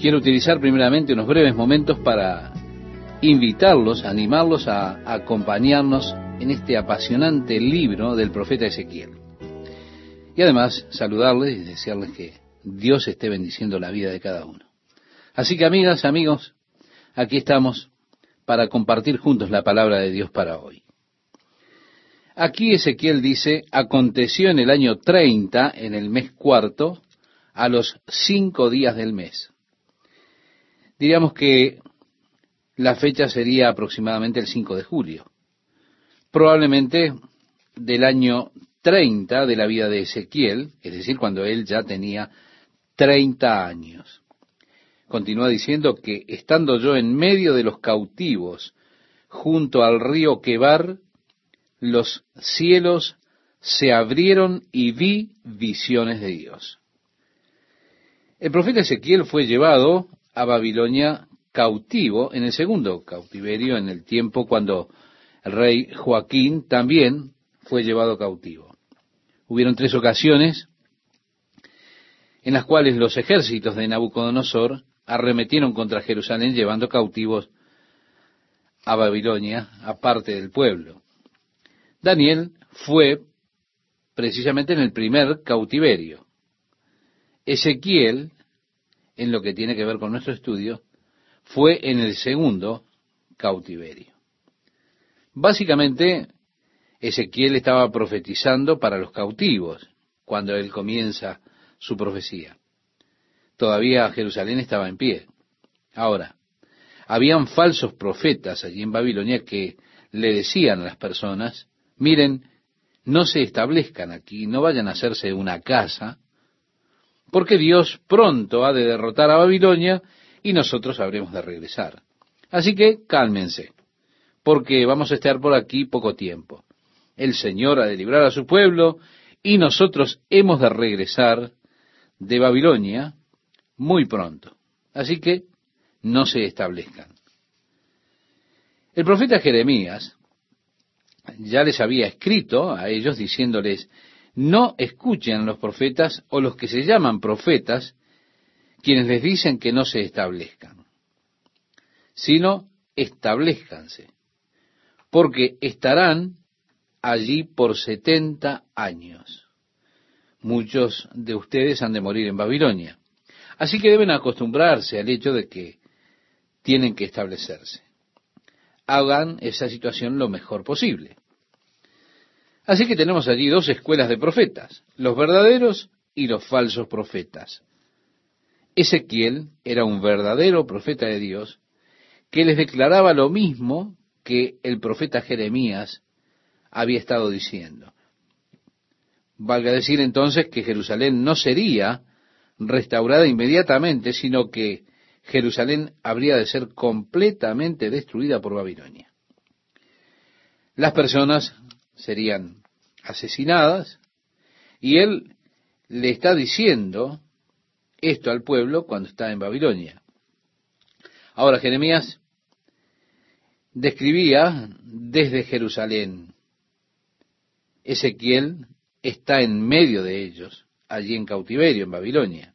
Quiero utilizar primeramente unos breves momentos para invitarlos, animarlos a acompañarnos en este apasionante libro del profeta Ezequiel. Y además saludarles y desearles que Dios esté bendiciendo la vida de cada uno. Así que amigas, amigos, aquí estamos para compartir juntos la palabra de Dios para hoy. Aquí Ezequiel dice, aconteció en el año 30, en el mes cuarto, a los cinco días del mes. Diríamos que la fecha sería aproximadamente el 5 de julio, probablemente del año 30 de la vida de Ezequiel, es decir, cuando él ya tenía 30 años. Continúa diciendo que estando yo en medio de los cautivos, junto al río Quebar, los cielos se abrieron y vi visiones de Dios. El profeta Ezequiel fue llevado a Babilonia cautivo en el segundo cautiverio, en el tiempo cuando el rey Joaquín también fue llevado cautivo. Hubieron tres ocasiones en las cuales los ejércitos de Nabucodonosor arremetieron contra Jerusalén llevando cautivos a Babilonia, aparte del pueblo. Daniel fue precisamente en el primer cautiverio. Ezequiel, en lo que tiene que ver con nuestro estudio, fue en el segundo cautiverio. Básicamente, Ezequiel estaba profetizando para los cautivos cuando él comienza su profecía. Todavía Jerusalén estaba en pie. Ahora, habían falsos profetas allí en Babilonia que le decían a las personas, miren, no se establezcan aquí, no vayan a hacerse una casa, porque Dios pronto ha de derrotar a Babilonia y nosotros habremos de regresar. Así que cálmense, porque vamos a estar por aquí poco tiempo. El Señor ha de librar a su pueblo y nosotros hemos de regresar de Babilonia muy pronto. Así que no se establezcan. El profeta Jeremías ya les había escrito a ellos diciéndoles, no escuchen los profetas o los que se llaman profetas, quienes les dicen que no se establezcan, sino establezcanse, porque estarán allí por setenta años. Muchos de ustedes han de morir en Babilonia. Así que deben acostumbrarse al hecho de que tienen que establecerse. Hagan esa situación lo mejor posible. Así que tenemos allí dos escuelas de profetas, los verdaderos y los falsos profetas. Ezequiel era un verdadero profeta de Dios que les declaraba lo mismo que el profeta Jeremías había estado diciendo. Valga decir entonces que Jerusalén no sería restaurada inmediatamente, sino que Jerusalén habría de ser completamente destruida por Babilonia. Las personas serían asesinadas y él le está diciendo esto al pueblo cuando está en Babilonia. Ahora Jeremías describía desde Jerusalén. Ezequiel está en medio de ellos, allí en cautiverio, en Babilonia.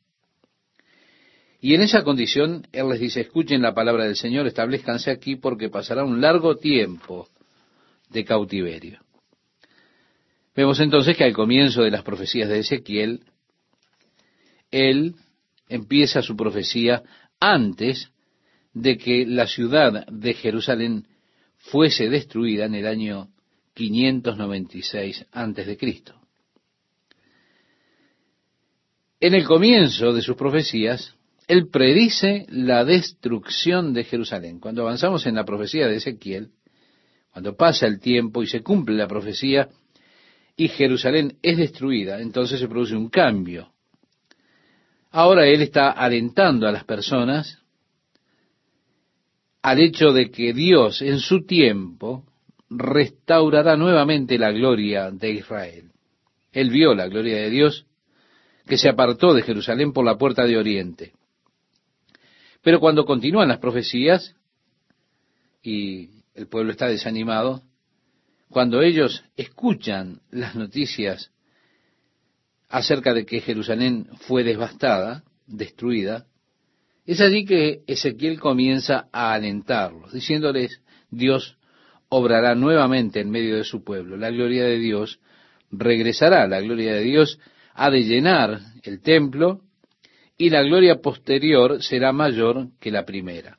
Y en esa condición, Él les dice, escuchen la palabra del Señor, establezcanse aquí porque pasará un largo tiempo de cautiverio. Vemos entonces que al comienzo de las profecías de Ezequiel, Él empieza su profecía antes de que la ciudad de Jerusalén fuese destruida en el año 596 antes de Cristo. En el comienzo de sus profecías, él predice la destrucción de Jerusalén. Cuando avanzamos en la profecía de Ezequiel, cuando pasa el tiempo y se cumple la profecía y Jerusalén es destruida, entonces se produce un cambio. Ahora él está alentando a las personas al hecho de que Dios en su tiempo restaurará nuevamente la gloria de Israel. Él vio la gloria de Dios que se apartó de Jerusalén por la puerta de Oriente. Pero cuando continúan las profecías y el pueblo está desanimado, cuando ellos escuchan las noticias acerca de que Jerusalén fue devastada, destruida, Es allí que Ezequiel comienza a alentarlos, diciéndoles, Dios obrará nuevamente en medio de su pueblo. La gloria de Dios regresará, la gloria de Dios ha de llenar el templo y la gloria posterior será mayor que la primera.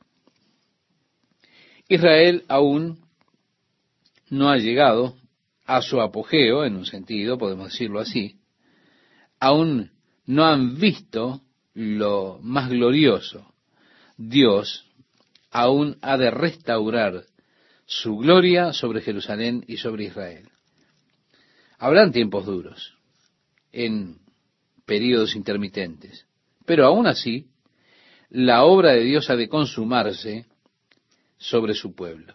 Israel aún no ha llegado a su apogeo, en un sentido, podemos decirlo así, aún no han visto lo más glorioso. Dios aún ha de restaurar su gloria sobre Jerusalén y sobre Israel. Habrán tiempos duros, en periodos intermitentes, pero aún así, la obra de Dios ha de consumarse sobre su pueblo.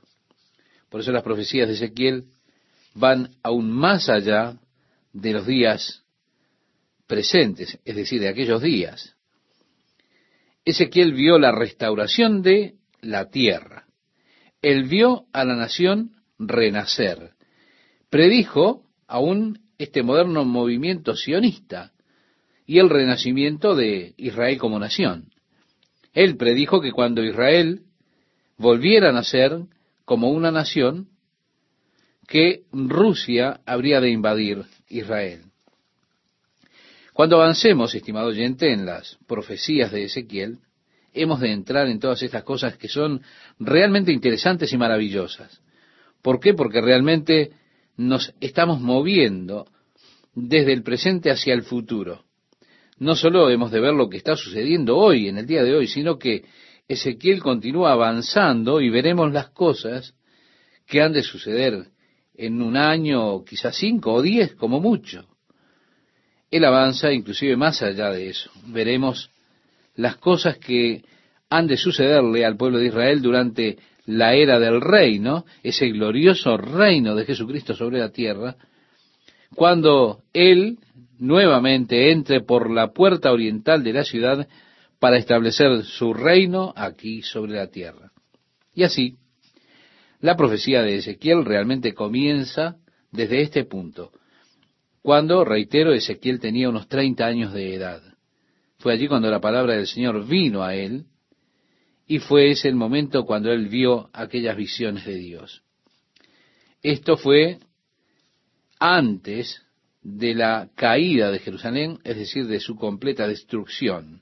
Por eso las profecías de Ezequiel van aún más allá de los días presentes, es decir, de aquellos días. Ezequiel vio la restauración de la tierra. Él vio a la nación renacer. Predijo aún este moderno movimiento sionista y el renacimiento de Israel como nación. Él predijo que cuando Israel volviera a nacer como una nación, que Rusia habría de invadir Israel. Cuando avancemos, estimado oyente, en las profecías de Ezequiel, hemos de entrar en todas estas cosas que son realmente interesantes y maravillosas. ¿Por qué? Porque realmente nos estamos moviendo desde el presente hacia el futuro. No solo hemos de ver lo que está sucediendo hoy, en el día de hoy, sino que Ezequiel continúa avanzando y veremos las cosas que han de suceder en un año, quizás cinco o diez como mucho. Él avanza inclusive más allá de eso. Veremos las cosas que han de sucederle al pueblo de Israel durante la era del reino, ese glorioso reino de Jesucristo sobre la tierra, cuando Él nuevamente entre por la puerta oriental de la ciudad para establecer su reino aquí sobre la tierra. Y así, la profecía de Ezequiel realmente comienza desde este punto, cuando, reitero, Ezequiel tenía unos 30 años de edad. Fue allí cuando la palabra del Señor vino a él, y fue ese el momento cuando él vio aquellas visiones de Dios. Esto fue antes de la caída de Jerusalén, es decir, de su completa destrucción.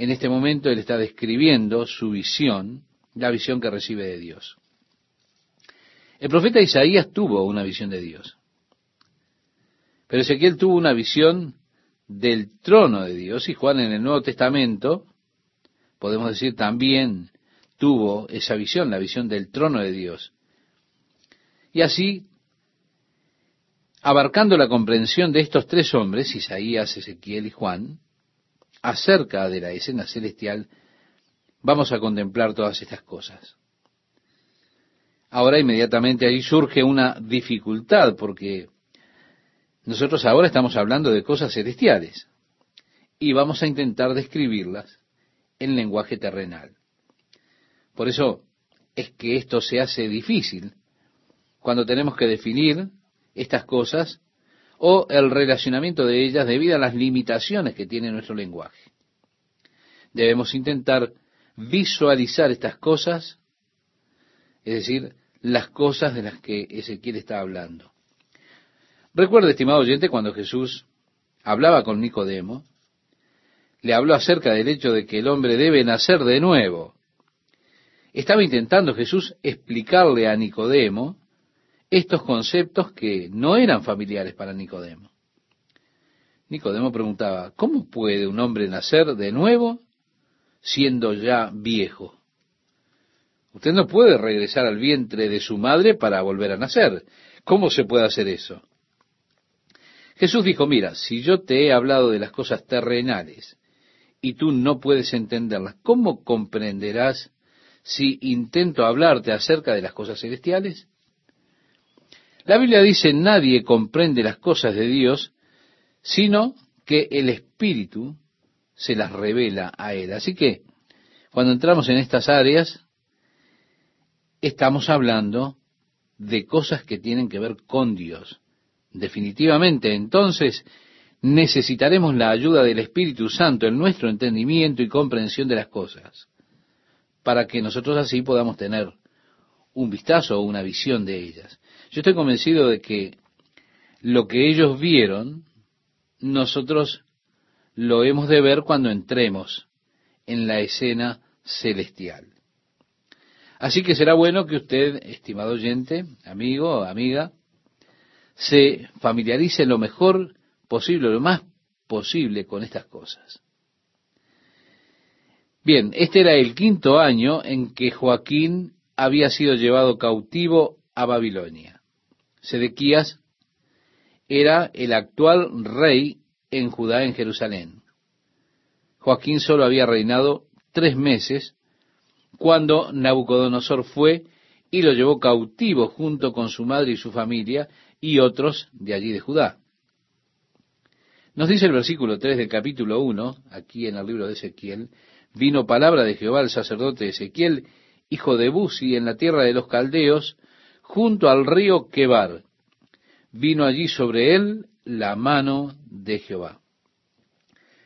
En este momento él está describiendo su visión, la visión que recibe de Dios. El profeta Isaías tuvo una visión de Dios. Pero Ezequiel tuvo una visión del trono de Dios y Juan en el Nuevo Testamento, podemos decir también tuvo esa visión, la visión del trono de Dios. Y así, abarcando la comprensión de estos tres hombres, Isaías, Ezequiel y Juan, acerca de la escena celestial, vamos a contemplar todas estas cosas. Ahora inmediatamente ahí surge una dificultad porque nosotros ahora estamos hablando de cosas celestiales y vamos a intentar describirlas en lenguaje terrenal. Por eso es que esto se hace difícil cuando tenemos que definir estas cosas o el relacionamiento de ellas debido a las limitaciones que tiene nuestro lenguaje. Debemos intentar visualizar estas cosas, es decir, las cosas de las que Ezequiel está hablando. Recuerda, estimado oyente, cuando Jesús hablaba con Nicodemo, le habló acerca del hecho de que el hombre debe nacer de nuevo. Estaba intentando Jesús explicarle a Nicodemo estos conceptos que no eran familiares para Nicodemo. Nicodemo preguntaba, ¿cómo puede un hombre nacer de nuevo siendo ya viejo? Usted no puede regresar al vientre de su madre para volver a nacer. ¿Cómo se puede hacer eso? Jesús dijo, mira, si yo te he hablado de las cosas terrenales y tú no puedes entenderlas, ¿cómo comprenderás si intento hablarte acerca de las cosas celestiales? La Biblia dice, nadie comprende las cosas de Dios, sino que el Espíritu se las revela a él. Así que, cuando entramos en estas áreas, estamos hablando de cosas que tienen que ver con Dios. Definitivamente, entonces, necesitaremos la ayuda del Espíritu Santo en nuestro entendimiento y comprensión de las cosas, para que nosotros así podamos tener un vistazo o una visión de ellas. Yo estoy convencido de que lo que ellos vieron, nosotros lo hemos de ver cuando entremos en la escena celestial. Así que será bueno que usted, estimado oyente, amigo amiga, se familiarice lo mejor posible, lo más posible con estas cosas. Bien, este era el quinto año en que Joaquín había sido llevado cautivo a Babilonia. Sedequías era el actual rey en Judá, en Jerusalén. Joaquín solo había reinado tres meses cuando Nabucodonosor fue y lo llevó cautivo junto con su madre y su familia y otros de allí de Judá. Nos dice el versículo 3 del capítulo 1, aquí en el libro de Ezequiel, vino palabra de Jehová al sacerdote Ezequiel, hijo de Buzi, en la tierra de los caldeos, junto al río Quebar. Vino allí sobre él la mano de Jehová.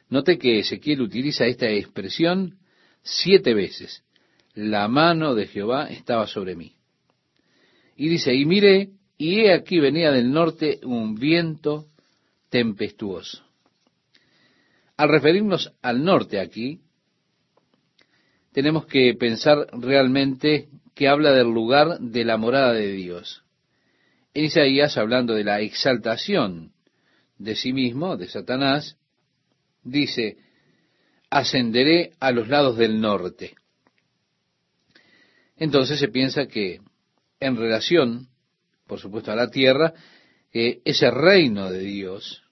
Note que Ezequiel utiliza esta expresión siete veces la mano de Jehová estaba sobre mí. Y dice, y mire, y he aquí venía del norte un viento tempestuoso. Al referirnos al norte aquí, tenemos que pensar realmente que habla del lugar de la morada de Dios. En Isaías, hablando de la exaltación de sí mismo, de Satanás, dice, ascenderé a los lados del norte entonces se piensa que en relación, por supuesto, a la tierra, ese reino de Dios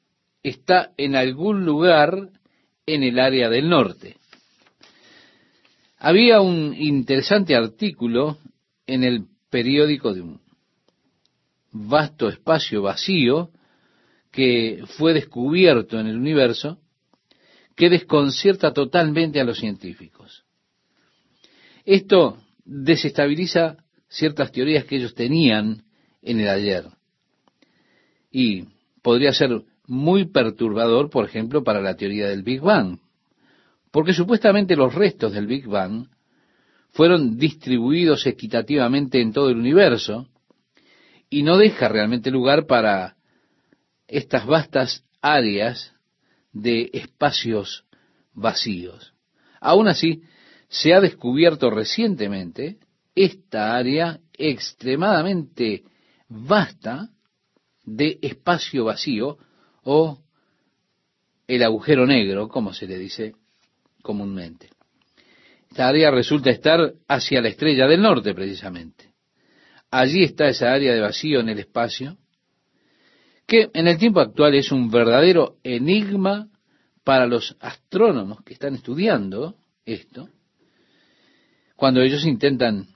está en algún lugar en el área del norte. Había un interesante artículo en el periódico de un vasto espacio vacío que fue descubierto en el universo que desconcierta totalmente a los científicos. Esto desestabiliza ciertas teorías que ellos tenían en el ayer. Y podría ser muy perturbador, por ejemplo, para la teoría del Big Bang, porque supuestamente los restos del Big Bang fueron distribuidos equitativamente en todo el universo y no deja realmente lugar para estas vastas áreas de espacios vacíos. Aún así, se ha descubierto recientemente esta área extremadamente vasta de espacio vacío o el agujero negro, como se le dice comúnmente. Esta área resulta estar hacia la estrella del norte, precisamente. Allí está esa área de vacío en el espacio, que en el tiempo actual es un verdadero enigma para los astrónomos que están estudiando esto, cuando ellos intentan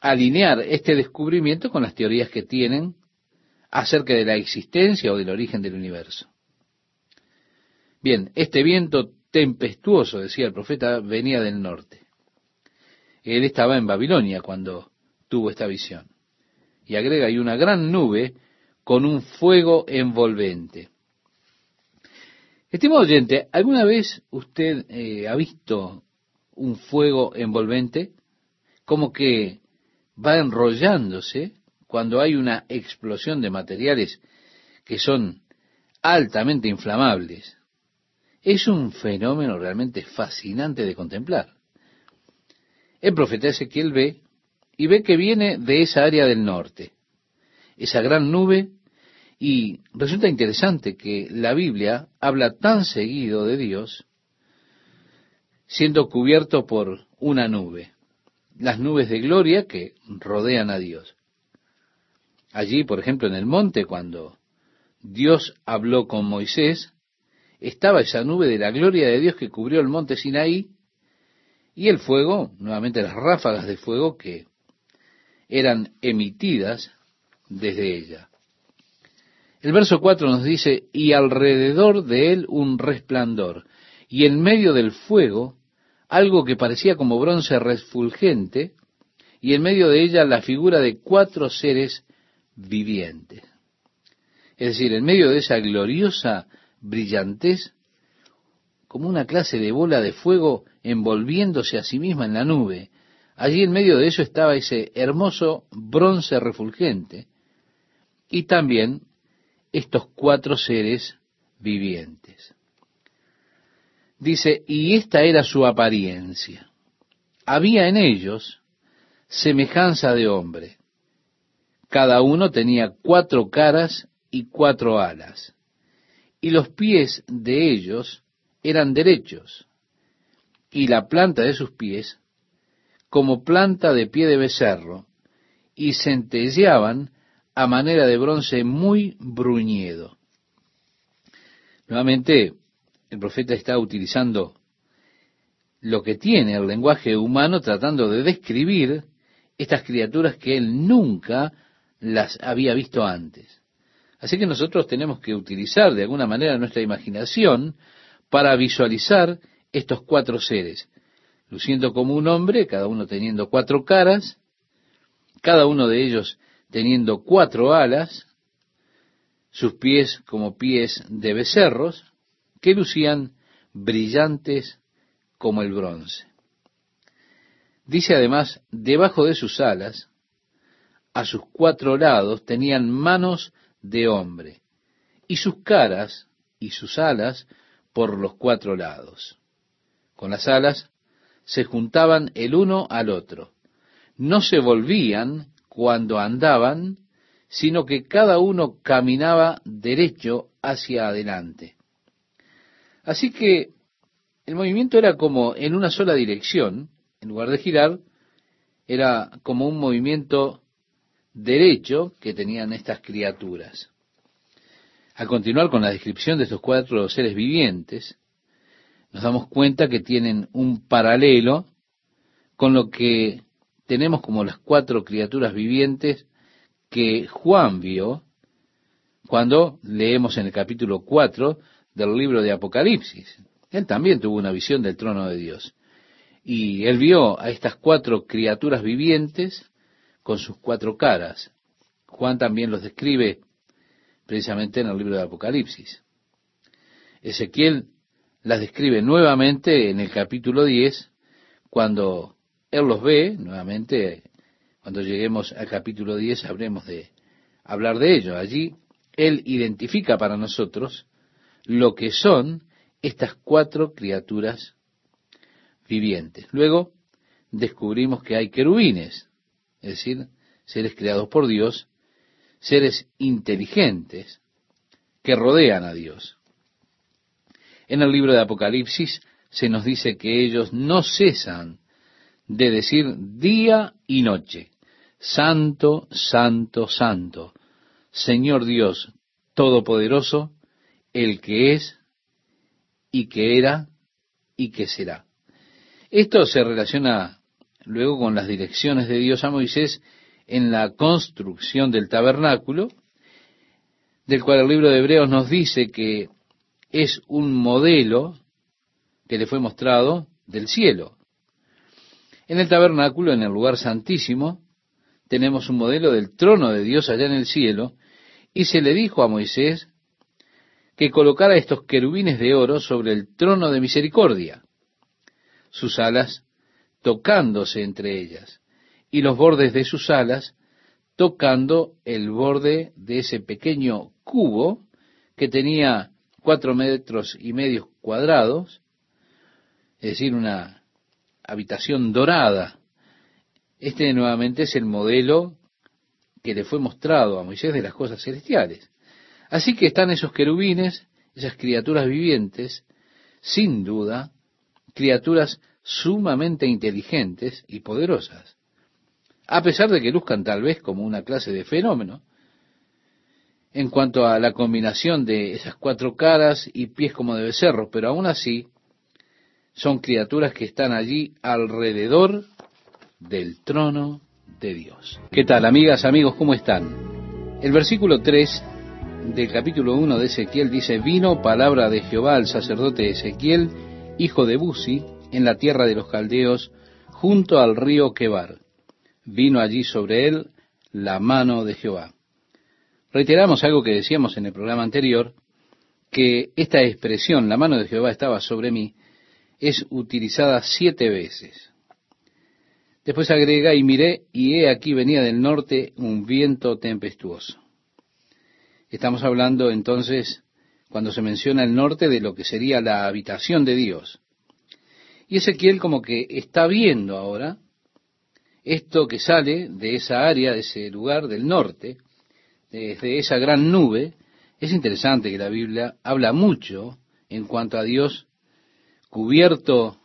alinear este descubrimiento con las teorías que tienen acerca de la existencia o del origen del universo. Bien, este viento tempestuoso, decía el profeta, venía del norte. Él estaba en Babilonia cuando tuvo esta visión. Y agrega, hay una gran nube con un fuego envolvente. Estimado oyente, ¿alguna vez usted eh, ha visto un fuego envolvente, como que va enrollándose cuando hay una explosión de materiales que son altamente inflamables. Es un fenómeno realmente fascinante de contemplar. El profeta Ezequiel ve y ve que viene de esa área del norte, esa gran nube, y resulta interesante que la Biblia habla tan seguido de Dios siendo cubierto por una nube, las nubes de gloria que rodean a Dios. Allí, por ejemplo, en el monte, cuando Dios habló con Moisés, estaba esa nube de la gloria de Dios que cubrió el monte Sinaí y el fuego, nuevamente las ráfagas de fuego que eran emitidas desde ella. El verso 4 nos dice, y alrededor de él un resplandor, y en medio del fuego algo que parecía como bronce refulgente, y en medio de ella la figura de cuatro seres vivientes. Es decir, en medio de esa gloriosa brillantez como una clase de bola de fuego envolviéndose a sí misma en la nube. Allí en medio de eso estaba ese hermoso bronce refulgente y también estos cuatro seres vivientes. Dice, y esta era su apariencia. Había en ellos semejanza de hombre. Cada uno tenía cuatro caras y cuatro alas, y los pies de ellos eran derechos, y la planta de sus pies como planta de pie de becerro, y centelleaban a manera de bronce muy bruñido. Nuevamente, el profeta está utilizando lo que tiene el lenguaje humano tratando de describir estas criaturas que él nunca las había visto antes. Así que nosotros tenemos que utilizar de alguna manera nuestra imaginación para visualizar estos cuatro seres, luciendo como un hombre, cada uno teniendo cuatro caras, cada uno de ellos teniendo cuatro alas, sus pies como pies de becerros, que lucían brillantes como el bronce. Dice además, debajo de sus alas, a sus cuatro lados tenían manos de hombre, y sus caras y sus alas por los cuatro lados. Con las alas se juntaban el uno al otro. No se volvían cuando andaban, sino que cada uno caminaba derecho hacia adelante. Así que el movimiento era como en una sola dirección, en lugar de girar, era como un movimiento derecho que tenían estas criaturas. A continuar con la descripción de estos cuatro seres vivientes, nos damos cuenta que tienen un paralelo con lo que tenemos como las cuatro criaturas vivientes que Juan vio cuando leemos en el capítulo 4 del libro de Apocalipsis. Él también tuvo una visión del trono de Dios. Y él vio a estas cuatro criaturas vivientes con sus cuatro caras. Juan también los describe precisamente en el libro de Apocalipsis. Ezequiel las describe nuevamente en el capítulo 10, cuando él los ve, nuevamente, cuando lleguemos al capítulo 10 habremos de hablar de ello. Allí él identifica para nosotros lo que son estas cuatro criaturas vivientes. Luego descubrimos que hay querubines, es decir, seres creados por Dios, seres inteligentes que rodean a Dios. En el libro de Apocalipsis se nos dice que ellos no cesan de decir día y noche, Santo, Santo, Santo, Señor Dios Todopoderoso, el que es y que era y que será. Esto se relaciona luego con las direcciones de Dios a Moisés en la construcción del tabernáculo, del cual el libro de Hebreos nos dice que es un modelo que le fue mostrado del cielo. En el tabernáculo, en el lugar santísimo, tenemos un modelo del trono de Dios allá en el cielo, y se le dijo a Moisés que colocara estos querubines de oro sobre el trono de misericordia sus alas tocándose entre ellas, y los bordes de sus alas tocando el borde de ese pequeño cubo que tenía cuatro metros y medio cuadrados, es decir, una habitación dorada. Este nuevamente es el modelo que le fue mostrado a Moisés de las cosas celestiales. Así que están esos querubines, esas criaturas vivientes, sin duda, criaturas sumamente inteligentes y poderosas, a pesar de que luzcan tal vez como una clase de fenómeno, en cuanto a la combinación de esas cuatro caras y pies como de becerro, pero aún así son criaturas que están allí alrededor del trono de Dios. ¿Qué tal, amigas, amigos? ¿Cómo están? El versículo 3 del capítulo 1 de Ezequiel dice, vino palabra de Jehová al sacerdote Ezequiel, hijo de Buzi, en la tierra de los caldeos, junto al río Quebar. Vino allí sobre él la mano de Jehová. Reiteramos algo que decíamos en el programa anterior, que esta expresión, la mano de Jehová estaba sobre mí, es utilizada siete veces. Después agrega, y miré, y he aquí venía del norte un viento tempestuoso. Estamos hablando entonces, cuando se menciona el norte, de lo que sería la habitación de Dios. Y Ezequiel como que está viendo ahora esto que sale de esa área, de ese lugar del norte, desde esa gran nube. Es interesante que la Biblia habla mucho en cuanto a Dios cubierto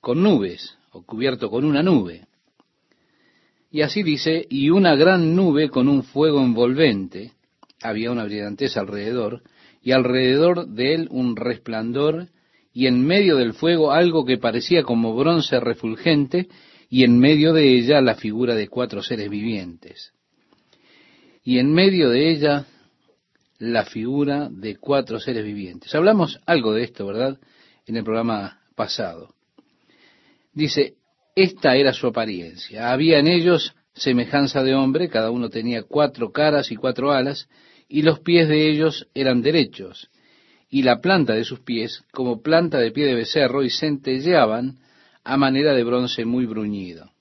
con nubes o cubierto con una nube. Y así dice, y una gran nube con un fuego envolvente, había una brillantez alrededor, y alrededor de él un resplandor, y en medio del fuego algo que parecía como bronce refulgente, y en medio de ella la figura de cuatro seres vivientes. Y en medio de ella la figura de cuatro seres vivientes. Hablamos algo de esto, ¿verdad? En el programa pasado. Dice, esta era su apariencia. Había en ellos semejanza de hombre, cada uno tenía cuatro caras y cuatro alas, y los pies de ellos eran derechos, y la planta de sus pies como planta de pie de becerro, y centelleaban a manera de bronce muy bruñido.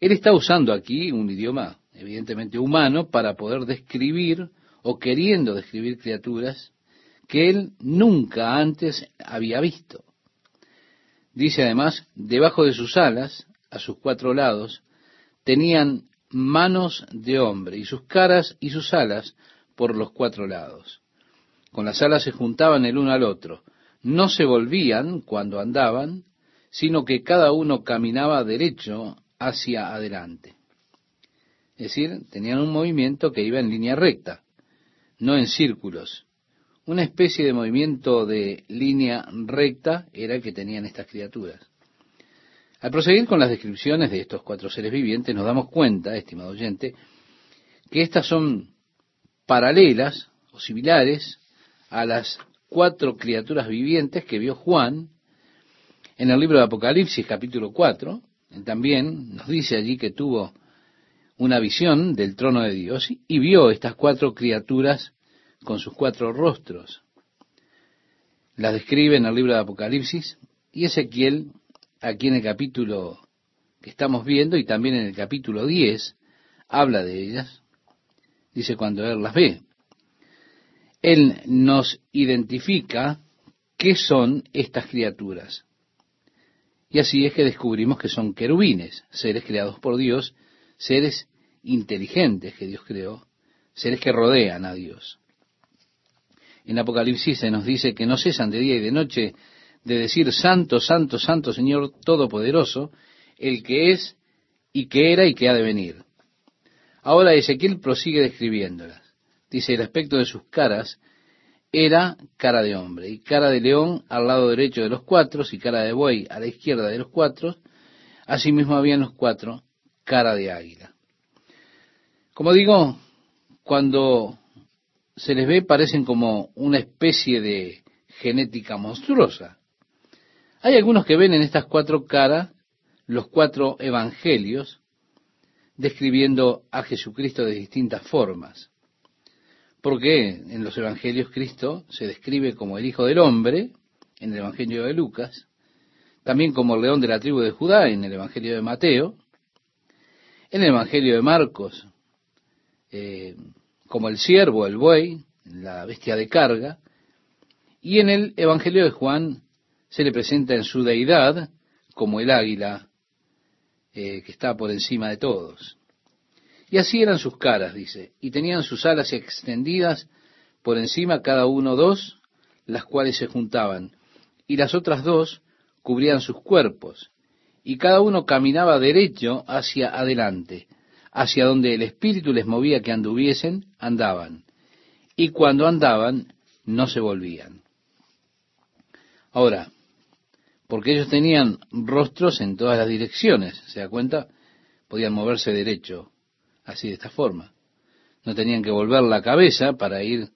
Él está usando aquí un idioma evidentemente humano para poder describir o queriendo describir criaturas que él nunca antes había visto. Dice además, debajo de sus alas, a sus cuatro lados, tenían manos de hombre y sus caras y sus alas por los cuatro lados. Con las alas se juntaban el uno al otro. No se volvían cuando andaban, sino que cada uno caminaba derecho hacia adelante. Es decir, tenían un movimiento que iba en línea recta, no en círculos. Una especie de movimiento de línea recta era el que tenían estas criaturas. Al proseguir con las descripciones de estos cuatro seres vivientes, nos damos cuenta, estimado oyente, que estas son paralelas o similares a las cuatro criaturas vivientes que vio Juan en el libro de Apocalipsis capítulo 4. También nos dice allí que tuvo una visión del trono de Dios y vio estas cuatro criaturas con sus cuatro rostros. Las describe en el libro de Apocalipsis y Ezequiel aquí en el capítulo que estamos viendo y también en el capítulo 10 habla de ellas. Dice cuando él las ve. Él nos identifica qué son estas criaturas. Y así es que descubrimos que son querubines, seres creados por Dios, seres inteligentes que Dios creó, seres que rodean a Dios. En Apocalipsis se nos dice que no cesan de día y de noche de decir Santo, Santo, Santo Señor Todopoderoso, el que es y que era y que ha de venir. Ahora Ezequiel prosigue describiéndolas. Dice, el aspecto de sus caras era cara de hombre, y cara de león al lado derecho de los cuatro, y cara de buey a la izquierda de los cuatro, asimismo habían los cuatro cara de águila. Como digo, cuando se les ve parecen como una especie de genética monstruosa. Hay algunos que ven en estas cuatro caras los cuatro evangelios describiendo a Jesucristo de distintas formas. Porque en los evangelios Cristo se describe como el Hijo del Hombre, en el Evangelio de Lucas, también como el león de la tribu de Judá, en el Evangelio de Mateo, en el Evangelio de Marcos, eh, como el siervo, el buey, la bestia de carga, y en el Evangelio de Juan se le presenta en su deidad como el águila eh, que está por encima de todos. Y así eran sus caras, dice, y tenían sus alas extendidas por encima cada uno dos, las cuales se juntaban, y las otras dos cubrían sus cuerpos, y cada uno caminaba derecho hacia adelante, hacia donde el Espíritu les movía que anduviesen, andaban, y cuando andaban, no se volvían. Ahora, porque ellos tenían rostros en todas las direcciones, ¿se da cuenta? Podían moverse derecho, así de esta forma. No tenían que volver la cabeza para ir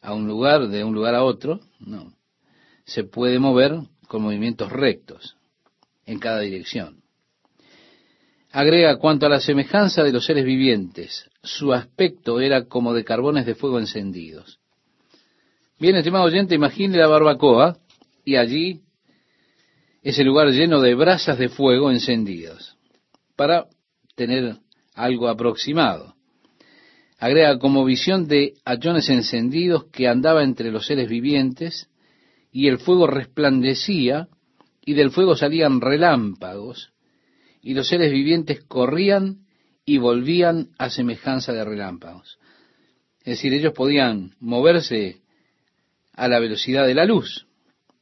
a un lugar, de un lugar a otro, no. Se puede mover con movimientos rectos en cada dirección. Agrega, cuanto a la semejanza de los seres vivientes, su aspecto era como de carbones de fuego encendidos. Bien, estimado oyente, imagine la barbacoa y allí ese lugar lleno de brasas de fuego encendidas, para tener algo aproximado. Agrega como visión de hachones encendidos que andaba entre los seres vivientes, y el fuego resplandecía, y del fuego salían relámpagos, y los seres vivientes corrían y volvían a semejanza de relámpagos. Es decir, ellos podían moverse a la velocidad de la luz.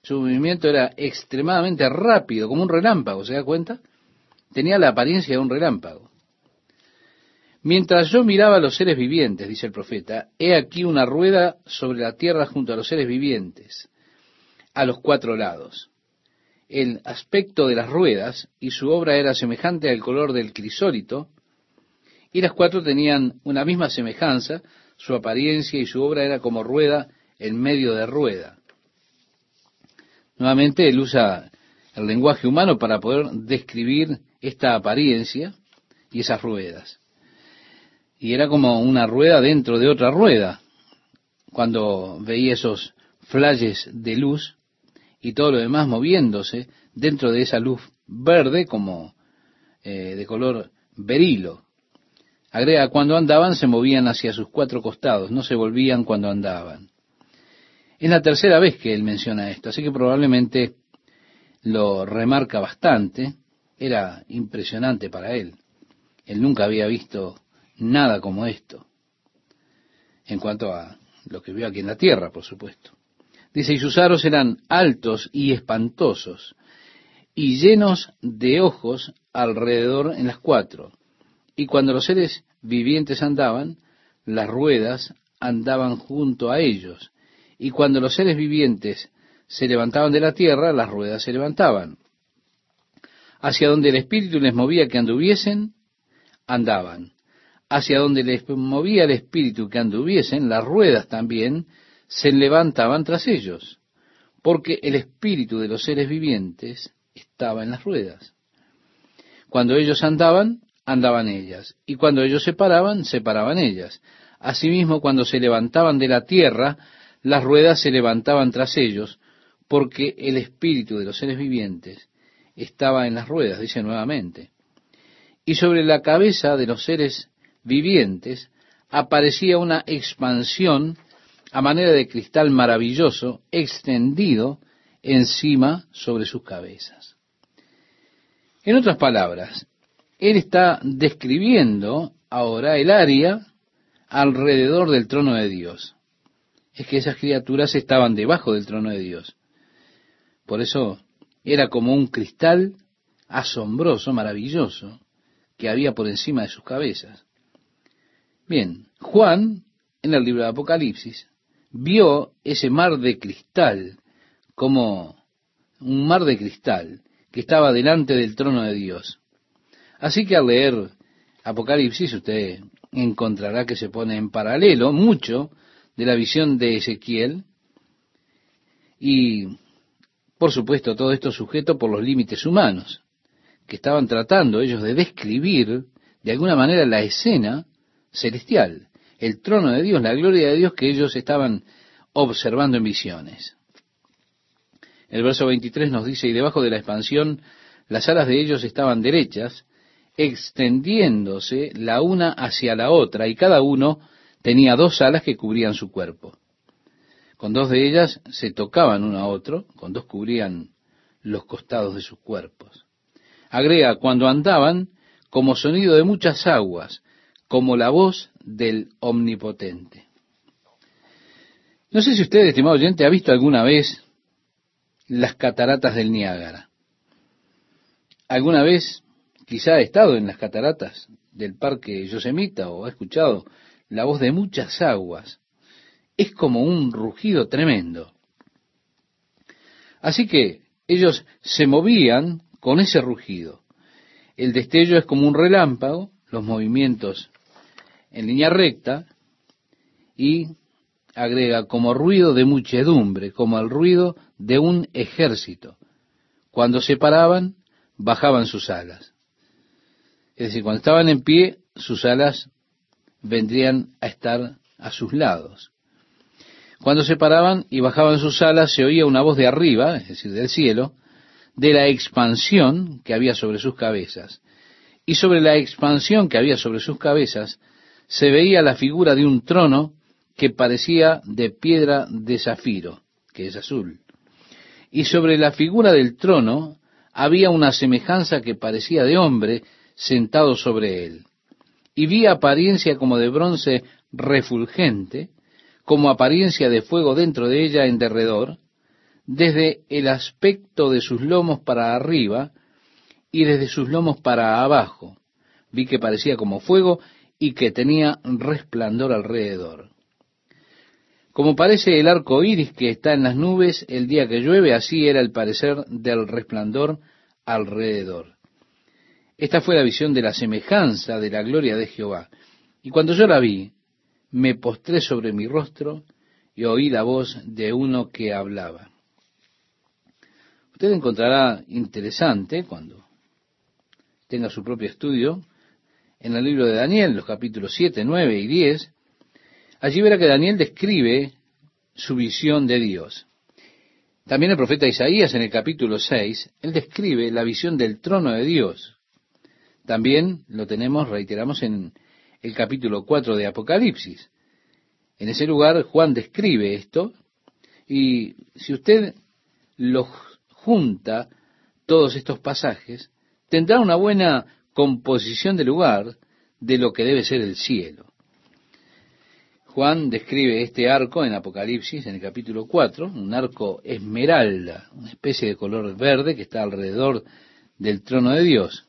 Su movimiento era extremadamente rápido, como un relámpago, ¿se da cuenta? Tenía la apariencia de un relámpago. Mientras yo miraba a los seres vivientes, dice el profeta, he aquí una rueda sobre la tierra junto a los seres vivientes, a los cuatro lados. El aspecto de las ruedas y su obra era semejante al color del crisólito, y las cuatro tenían una misma semejanza, su apariencia y su obra era como rueda en medio de rueda. Nuevamente él usa el lenguaje humano para poder describir esta apariencia y esas ruedas. Y era como una rueda dentro de otra rueda. Cuando veía esos flashes de luz y todo lo demás moviéndose dentro de esa luz verde como eh, de color berilo. Agrega, cuando andaban se movían hacia sus cuatro costados, no se volvían cuando andaban. Es la tercera vez que él menciona esto, así que probablemente lo remarca bastante. Era impresionante para él. Él nunca había visto nada como esto. En cuanto a lo que vio aquí en la tierra, por supuesto. Dice, y sus aros eran altos y espantosos, y llenos de ojos alrededor en las cuatro. Y cuando los seres vivientes andaban, las ruedas andaban junto a ellos, y cuando los seres vivientes se levantaban de la tierra, las ruedas se levantaban. Hacia donde el Espíritu les movía que anduviesen, andaban. Hacia donde les movía el Espíritu que anduviesen, las ruedas también se levantaban tras ellos, porque el Espíritu de los seres vivientes estaba en las ruedas. Cuando ellos andaban, andaban ellas, y cuando ellos se paraban, se paraban ellas. Asimismo, cuando se levantaban de la tierra, las ruedas se levantaban tras ellos, porque el espíritu de los seres vivientes estaba en las ruedas, dice nuevamente. Y sobre la cabeza de los seres vivientes aparecía una expansión a manera de cristal maravilloso extendido encima sobre sus cabezas. En otras palabras, él está describiendo ahora el área alrededor del trono de Dios es que esas criaturas estaban debajo del trono de Dios. Por eso era como un cristal asombroso, maravilloso, que había por encima de sus cabezas. Bien, Juan, en el libro de Apocalipsis, vio ese mar de cristal como un mar de cristal que estaba delante del trono de Dios. Así que al leer Apocalipsis usted encontrará que se pone en paralelo mucho de la visión de Ezequiel y, por supuesto, todo esto sujeto por los límites humanos, que estaban tratando ellos de describir de alguna manera la escena celestial, el trono de Dios, la gloria de Dios que ellos estaban observando en visiones. El verso 23 nos dice, y debajo de la expansión las alas de ellos estaban derechas, extendiéndose la una hacia la otra, y cada uno tenía dos alas que cubrían su cuerpo. Con dos de ellas se tocaban uno a otro, con dos cubrían los costados de sus cuerpos. Agrega, cuando andaban, como sonido de muchas aguas, como la voz del omnipotente. No sé si usted, estimado oyente, ha visto alguna vez las cataratas del Niágara. ¿Alguna vez quizá ha estado en las cataratas del parque Yosemita o ha escuchado la voz de muchas aguas. Es como un rugido tremendo. Así que ellos se movían con ese rugido. El destello es como un relámpago, los movimientos en línea recta, y agrega como ruido de muchedumbre, como el ruido de un ejército. Cuando se paraban, bajaban sus alas. Es decir, cuando estaban en pie, sus alas vendrían a estar a sus lados. Cuando se paraban y bajaban sus alas, se oía una voz de arriba, es decir, del cielo, de la expansión que había sobre sus cabezas. Y sobre la expansión que había sobre sus cabezas, se veía la figura de un trono que parecía de piedra de zafiro, que es azul. Y sobre la figura del trono había una semejanza que parecía de hombre sentado sobre él. Y vi apariencia como de bronce refulgente, como apariencia de fuego dentro de ella en derredor, desde el aspecto de sus lomos para arriba y desde sus lomos para abajo. Vi que parecía como fuego y que tenía resplandor alrededor. Como parece el arco iris que está en las nubes el día que llueve, así era el parecer del resplandor alrededor. Esta fue la visión de la semejanza de la gloria de Jehová. Y cuando yo la vi, me postré sobre mi rostro y oí la voz de uno que hablaba. Usted encontrará interesante cuando tenga su propio estudio en el libro de Daniel, los capítulos 7, 9 y 10, allí verá que Daniel describe su visión de Dios. También el profeta Isaías en el capítulo 6, él describe la visión del trono de Dios. También lo tenemos, reiteramos, en el capítulo 4 de Apocalipsis. En ese lugar Juan describe esto y si usted lo junta todos estos pasajes, tendrá una buena composición de lugar de lo que debe ser el cielo. Juan describe este arco en Apocalipsis, en el capítulo 4, un arco esmeralda, una especie de color verde que está alrededor del trono de Dios.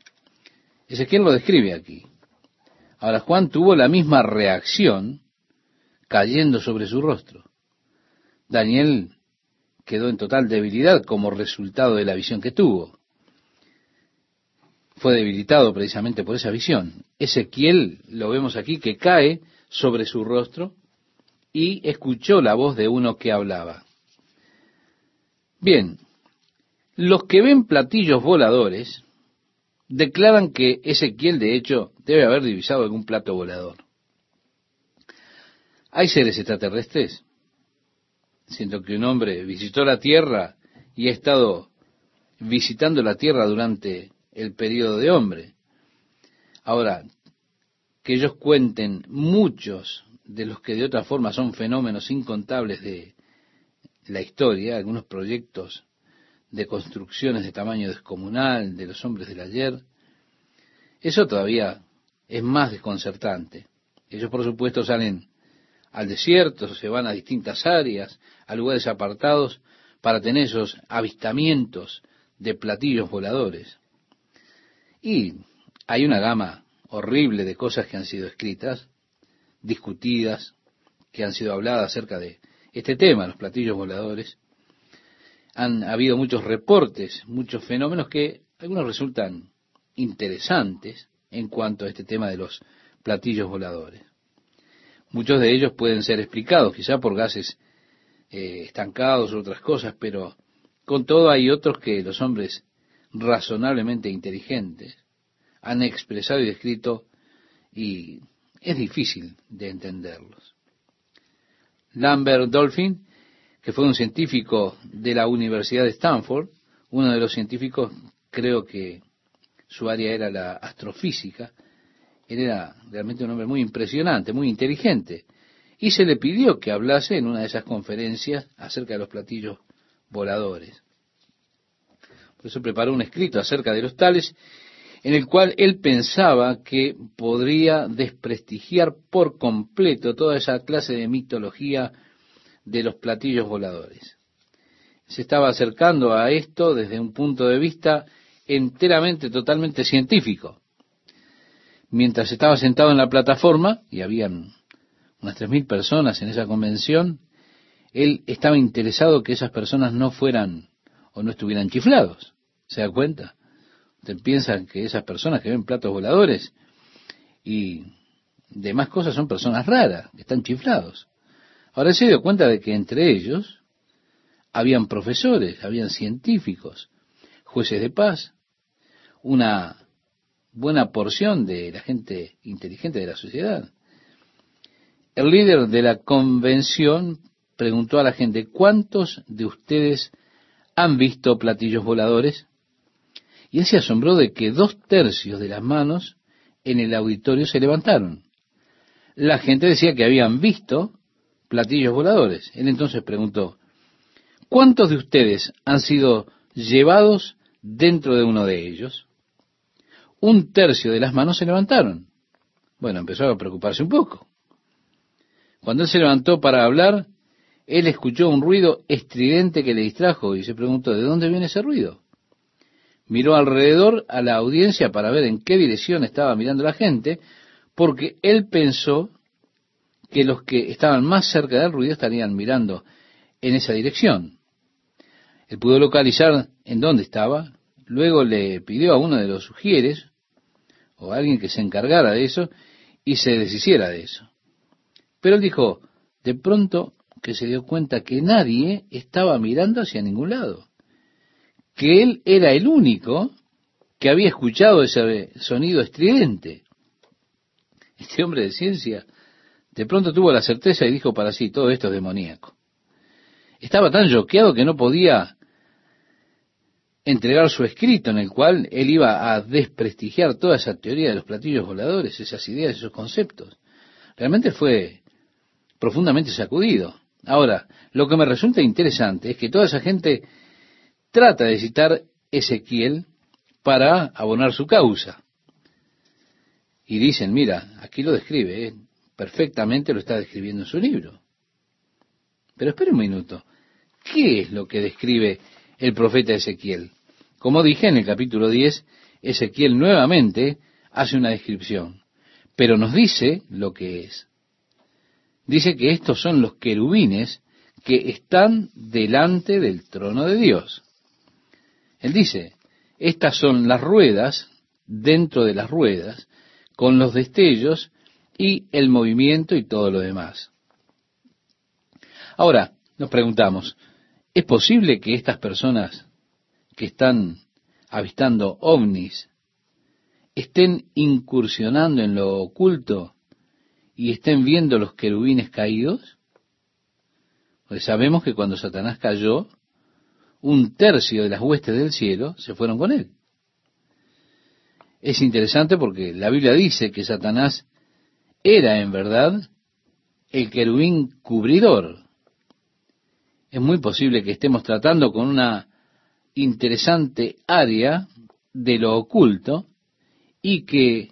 Ezequiel lo describe aquí. Ahora Juan tuvo la misma reacción cayendo sobre su rostro. Daniel quedó en total debilidad como resultado de la visión que tuvo fue debilitado precisamente por esa visión. Ezequiel, lo vemos aquí, que cae sobre su rostro y escuchó la voz de uno que hablaba. Bien, los que ven platillos voladores declaran que Ezequiel de hecho debe haber divisado algún plato volador. Hay seres extraterrestres. Siento que un hombre visitó la Tierra y ha estado visitando la Tierra durante el periodo de hombre. Ahora, que ellos cuenten muchos de los que de otra forma son fenómenos incontables de la historia, algunos proyectos de construcciones de tamaño descomunal de los hombres del ayer, eso todavía es más desconcertante. Ellos, por supuesto, salen al desierto, se van a distintas áreas, a lugares apartados, para tener esos avistamientos de platillos voladores. Y hay una gama horrible de cosas que han sido escritas, discutidas, que han sido habladas acerca de este tema, los platillos voladores. Han habido muchos reportes, muchos fenómenos que algunos resultan interesantes en cuanto a este tema de los platillos voladores. Muchos de ellos pueden ser explicados quizá por gases eh, estancados o otras cosas, pero con todo hay otros que los hombres razonablemente inteligentes han expresado y descrito y es difícil de entenderlos. Lambert Dolphin, que fue un científico de la Universidad de Stanford, uno de los científicos, creo que su área era la astrofísica, él era realmente un hombre muy impresionante, muy inteligente, y se le pidió que hablase en una de esas conferencias acerca de los platillos voladores. Eso preparó un escrito acerca de los tales, en el cual él pensaba que podría desprestigiar por completo toda esa clase de mitología de los platillos voladores. Se estaba acercando a esto desde un punto de vista enteramente, totalmente científico. Mientras estaba sentado en la plataforma, y habían unas tres mil personas en esa convención, él estaba interesado que esas personas no fueran o no estuvieran chiflados. ¿Se da cuenta? Usted piensa que esas personas que ven platos voladores y demás cosas son personas raras, que están chiflados. Ahora se dio cuenta de que entre ellos habían profesores, habían científicos, jueces de paz, una buena porción de la gente inteligente de la sociedad. El líder de la convención preguntó a la gente, ¿cuántos de ustedes han visto platillos voladores? Y él se asombró de que dos tercios de las manos en el auditorio se levantaron. La gente decía que habían visto platillos voladores. Él entonces preguntó, ¿cuántos de ustedes han sido llevados dentro de uno de ellos? Un tercio de las manos se levantaron. Bueno, empezó a preocuparse un poco. Cuando él se levantó para hablar, él escuchó un ruido estridente que le distrajo y se preguntó, ¿de dónde viene ese ruido? Miró alrededor a la audiencia para ver en qué dirección estaba mirando la gente, porque él pensó que los que estaban más cerca del ruido estarían mirando en esa dirección. Él pudo localizar en dónde estaba, luego le pidió a uno de los sugieres, o a alguien que se encargara de eso, y se deshiciera de eso. Pero él dijo, de pronto que se dio cuenta que nadie estaba mirando hacia ningún lado que él era el único que había escuchado ese sonido estridente. Este hombre de ciencia de pronto tuvo la certeza y dijo para sí, todo esto es demoníaco. Estaba tan choqueado que no podía entregar su escrito en el cual él iba a desprestigiar toda esa teoría de los platillos voladores, esas ideas, esos conceptos. Realmente fue profundamente sacudido. Ahora, lo que me resulta interesante es que toda esa gente trata de citar Ezequiel para abonar su causa. Y dicen, mira, aquí lo describe, ¿eh? perfectamente lo está describiendo en su libro. Pero espere un minuto, ¿qué es lo que describe el profeta Ezequiel? Como dije en el capítulo 10, Ezequiel nuevamente hace una descripción, pero nos dice lo que es. Dice que estos son los querubines que están delante del trono de Dios. Él dice, estas son las ruedas dentro de las ruedas, con los destellos y el movimiento y todo lo demás. Ahora, nos preguntamos, ¿es posible que estas personas que están avistando ovnis estén incursionando en lo oculto y estén viendo los querubines caídos? Pues sabemos que cuando Satanás cayó, un tercio de las huestes del cielo se fueron con él. Es interesante porque la Biblia dice que Satanás era en verdad el querubín cubridor. Es muy posible que estemos tratando con una interesante área de lo oculto y que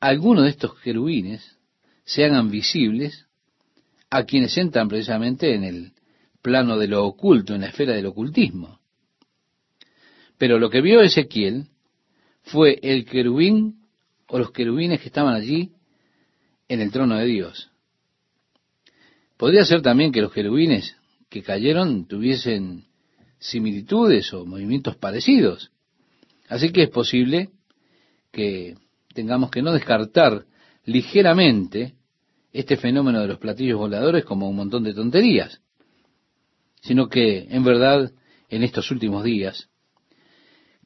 algunos de estos querubines se hagan visibles a quienes entran precisamente en el plano de lo oculto, en la esfera del ocultismo. Pero lo que vio Ezequiel fue el querubín o los querubines que estaban allí en el trono de Dios. Podría ser también que los querubines que cayeron tuviesen similitudes o movimientos parecidos. Así que es posible que tengamos que no descartar ligeramente este fenómeno de los platillos voladores como un montón de tonterías sino que en verdad en estos últimos días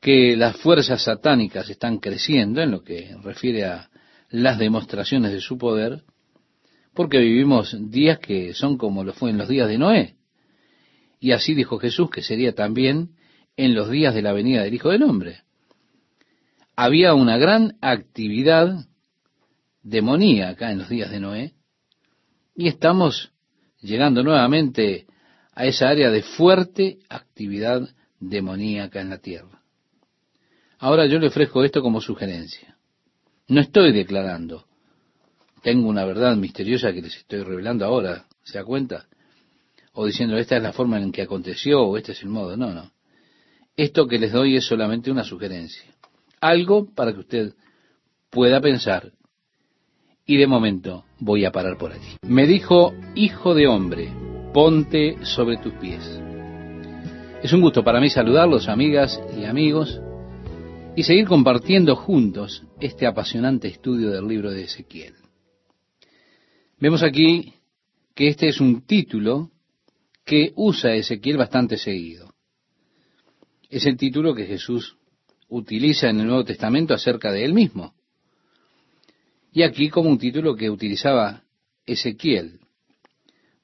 que las fuerzas satánicas están creciendo en lo que refiere a las demostraciones de su poder, porque vivimos días que son como lo fue en los días de Noé. Y así dijo Jesús que sería también en los días de la venida del Hijo del Hombre. Había una gran actividad demoníaca en los días de Noé, y estamos llegando nuevamente a esa área de fuerte actividad demoníaca en la tierra. Ahora yo le ofrezco esto como sugerencia. No estoy declarando. Tengo una verdad misteriosa que les estoy revelando ahora, ¿se da cuenta? O diciendo, esta es la forma en que aconteció o este es el modo. No, no. Esto que les doy es solamente una sugerencia. Algo para que usted pueda pensar. Y de momento voy a parar por allí. Me dijo, hijo de hombre, ponte sobre tus pies. Es un gusto para mí saludarlos, amigas y amigos, y seguir compartiendo juntos este apasionante estudio del libro de Ezequiel. Vemos aquí que este es un título que usa Ezequiel bastante seguido. Es el título que Jesús utiliza en el Nuevo Testamento acerca de él mismo. Y aquí como un título que utilizaba Ezequiel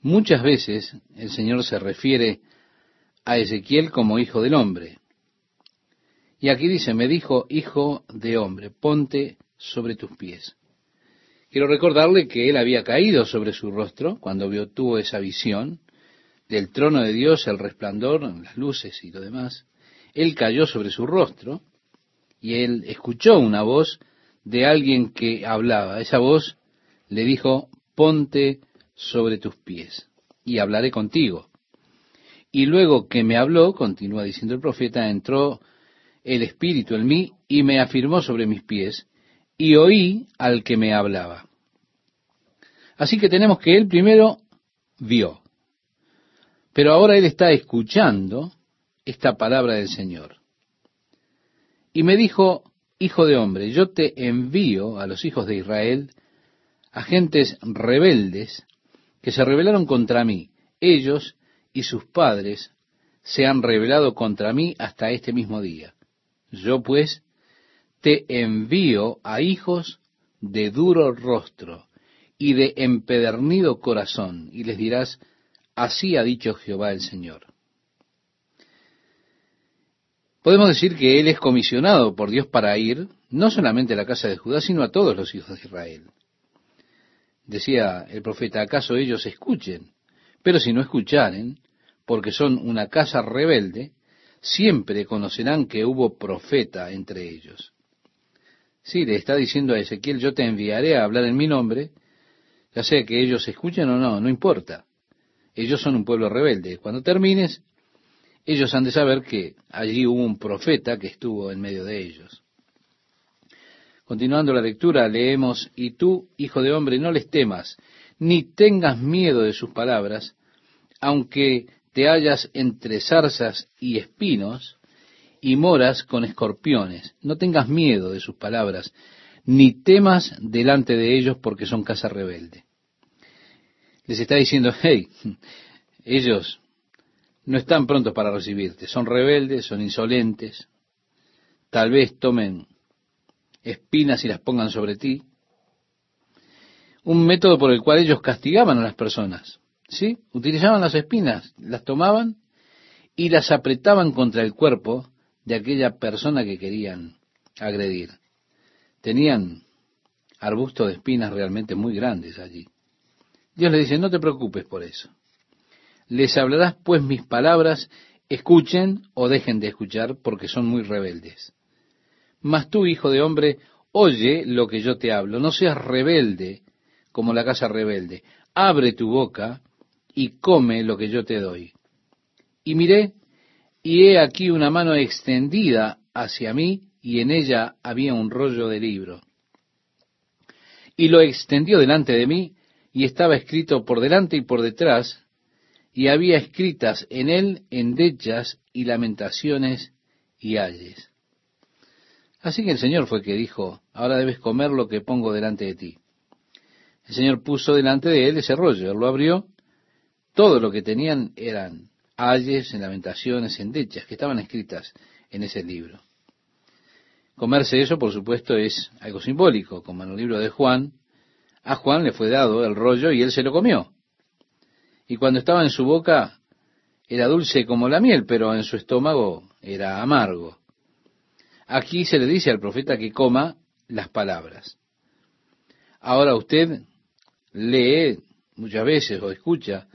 Muchas veces el Señor se refiere a Ezequiel como hijo del hombre. Y aquí dice, me dijo, hijo de hombre, ponte sobre tus pies. Quiero recordarle que él había caído sobre su rostro cuando vio, tuvo esa visión del trono de Dios, el resplandor, las luces y lo demás. Él cayó sobre su rostro y él escuchó una voz de alguien que hablaba. Esa voz le dijo, ponte sobre tus pies y hablaré contigo. Y luego que me habló, continúa diciendo el profeta, entró el Espíritu en mí y me afirmó sobre mis pies y oí al que me hablaba. Así que tenemos que él primero vio, pero ahora él está escuchando esta palabra del Señor. Y me dijo, Hijo de hombre, yo te envío a los hijos de Israel, a gentes rebeldes, que se rebelaron contra mí. Ellos y sus padres se han rebelado contra mí hasta este mismo día. Yo pues te envío a hijos de duro rostro y de empedernido corazón, y les dirás, así ha dicho Jehová el Señor. Podemos decir que Él es comisionado por Dios para ir no solamente a la casa de Judá, sino a todos los hijos de Israel. Decía el profeta, ¿acaso ellos escuchen? Pero si no escucharen, porque son una casa rebelde, siempre conocerán que hubo profeta entre ellos. Sí, le está diciendo a Ezequiel, yo te enviaré a hablar en mi nombre, ya sea que ellos escuchen o no, no importa. Ellos son un pueblo rebelde. Cuando termines, ellos han de saber que allí hubo un profeta que estuvo en medio de ellos. Continuando la lectura, leemos, y tú, hijo de hombre, no les temas, ni tengas miedo de sus palabras, aunque te hallas entre zarzas y espinos, y moras con escorpiones. No tengas miedo de sus palabras, ni temas delante de ellos porque son casa rebelde. Les está diciendo, hey, ellos no están prontos para recibirte. Son rebeldes, son insolentes. Tal vez tomen espinas y las pongan sobre ti. Un método por el cual ellos castigaban a las personas. ¿Sí? Utilizaban las espinas, las tomaban y las apretaban contra el cuerpo de aquella persona que querían agredir. Tenían arbustos de espinas realmente muy grandes allí. Dios le dice, no te preocupes por eso. Les hablarás pues mis palabras, escuchen o dejen de escuchar, porque son muy rebeldes. Mas tú, hijo de hombre, oye lo que yo te hablo, no seas rebelde como la casa rebelde. Abre tu boca y come lo que yo te doy. Y miré, y he aquí una mano extendida hacia mí, y en ella había un rollo de libro. Y lo extendió delante de mí, y estaba escrito por delante y por detrás, y había escritas en él endechas y lamentaciones y ayes. Así que el Señor fue que dijo, ahora debes comer lo que pongo delante de ti. El Señor puso delante de él ese rollo, él lo abrió, todo lo que tenían eran ayes, lamentaciones, endechas, que estaban escritas en ese libro. Comerse eso, por supuesto, es algo simbólico, como en el libro de Juan, a Juan le fue dado el rollo y él se lo comió y cuando estaba en su boca era dulce como la miel, pero en su estómago era amargo. Aquí se le dice al profeta que coma las palabras. Ahora usted lee muchas veces o escucha